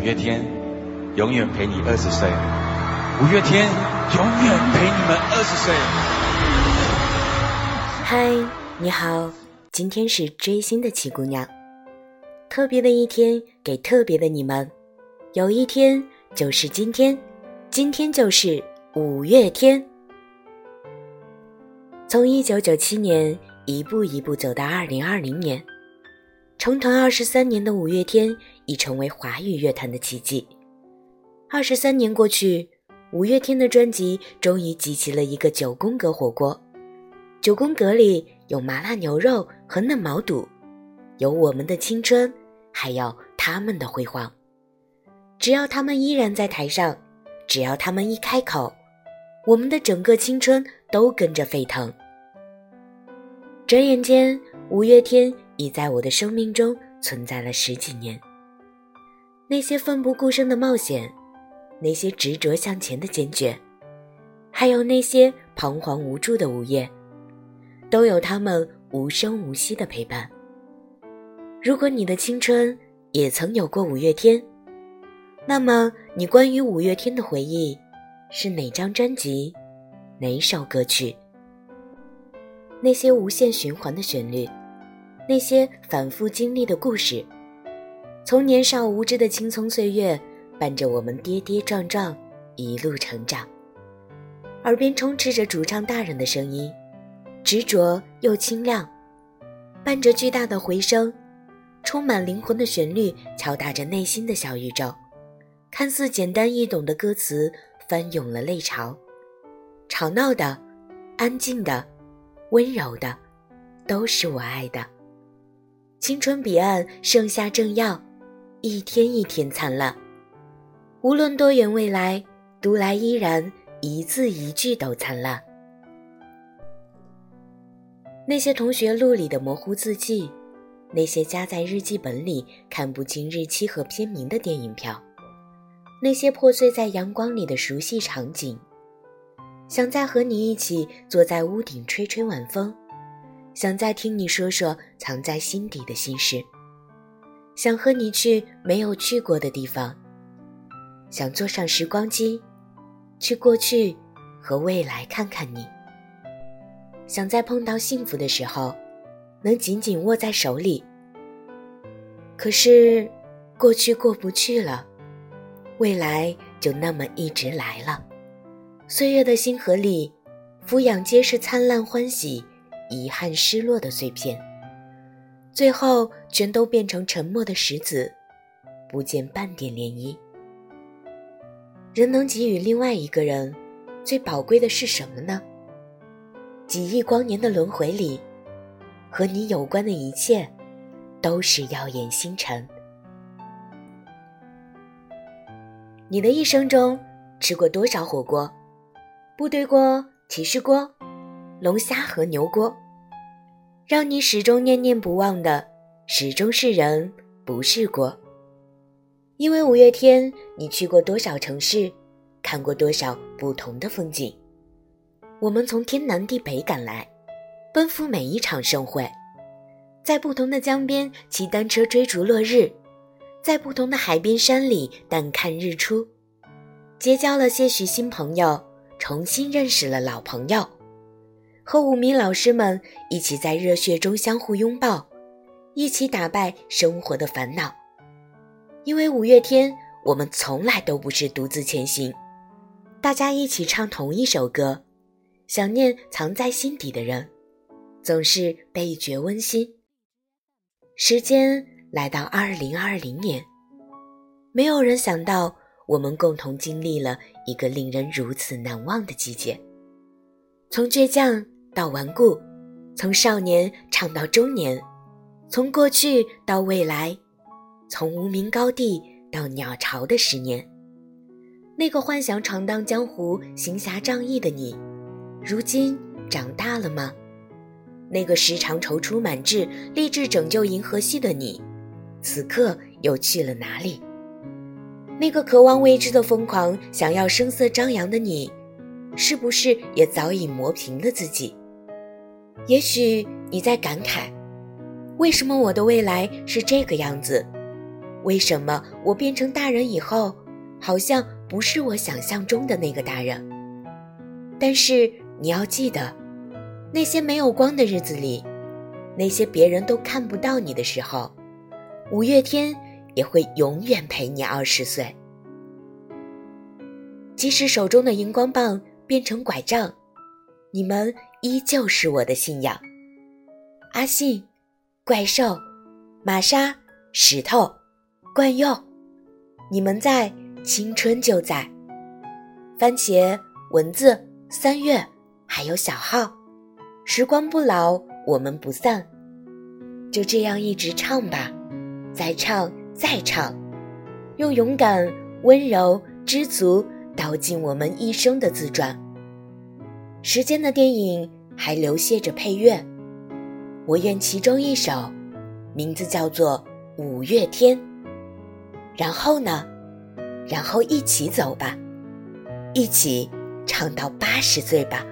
五月天永远陪你二十岁，五月天永远陪你们二十岁。嗨，你好，今天是追星的七姑娘，特别的一天给特别的你们，有一天就是今天，今天就是五月天。从一九九七年一步一步走到二零二零年，成团二十三年的五月天已成为华语乐坛的奇迹。二十三年过去，五月天的专辑终于集齐了一个九宫格火锅。九宫格里有麻辣牛肉和嫩毛肚，有我们的青春，还有他们的辉煌。只要他们依然在台上，只要他们一开口，我们的整个青春都跟着沸腾。转眼间，五月天已在我的生命中存在了十几年。那些奋不顾身的冒险，那些执着向前的坚决，还有那些彷徨无助的午夜。都有他们无声无息的陪伴。如果你的青春也曾有过五月天，那么你关于五月天的回忆是哪张专辑、哪首歌曲？那些无限循环的旋律，那些反复经历的故事，从年少无知的青葱岁月，伴着我们跌跌撞撞一路成长，耳边充斥着主唱大人的声音。执着又清亮，伴着巨大的回声，充满灵魂的旋律敲打着内心的小宇宙。看似简单易懂的歌词翻涌了泪潮，吵闹的、安静的、温柔的，都是我爱的。青春彼岸，盛夏正耀，一天一天灿烂。无论多远未来，读来依然一字一句都灿烂。那些同学录里的模糊字迹，那些夹在日记本里看不清日期和片名的电影票，那些破碎在阳光里的熟悉场景，想再和你一起坐在屋顶吹吹晚风，想再听你说说藏在心底的心事，想和你去没有去过的地方，想坐上时光机，去过去和未来看看你。想在碰到幸福的时候，能紧紧握在手里。可是，过去过不去了，未来就那么一直来了。岁月的星河里，俯仰皆是灿烂欢喜、遗憾失落的碎片，最后全都变成沉默的石子，不见半点涟漪。人能给予另外一个人，最宝贵的是什么呢？几亿光年的轮回里，和你有关的一切，都是耀眼星辰。你的一生中吃过多少火锅？部队锅、骑士锅、龙虾和牛锅，让你始终念念不忘的，始终是人，不是锅。因为五月天，你去过多少城市，看过多少不同的风景。我们从天南地北赶来，奔赴每一场盛会，在不同的江边骑单车追逐落日，在不同的海边山里淡看日出，结交了些许新朋友，重新认识了老朋友，和五名老师们一起在热血中相互拥抱，一起打败生活的烦恼。因为五月天，我们从来都不是独自前行，大家一起唱同一首歌。想念藏在心底的人，总是倍觉温馨。时间来到二零二零年，没有人想到我们共同经历了一个令人如此难忘的季节。从倔强到顽固，从少年唱到中年，从过去到未来，从无名高地到鸟巢的十年，那个幻想闯荡江湖、行侠仗义的你。如今长大了吗？那个时常踌躇满志、立志拯救银河系的你，此刻又去了哪里？那个渴望未知的疯狂、想要声色张扬的你，是不是也早已磨平了自己？也许你在感慨：为什么我的未来是这个样子？为什么我变成大人以后，好像不是我想象中的那个大人？但是你要记得，那些没有光的日子里，那些别人都看不到你的时候，五月天也会永远陪你二十岁。即使手中的荧光棒变成拐杖，你们依旧是我的信仰。阿信、怪兽、玛莎、石头。惯用，你们在，青春就在。番茄、蚊子、三月，还有小号，时光不老，我们不散。就这样一直唱吧，再唱再唱，用勇敢、温柔、知足道尽我们一生的自传。时间的电影还流泻着配乐，我愿其中一首，名字叫做《五月天》。然后呢？然后一起走吧，一起唱到八十岁吧。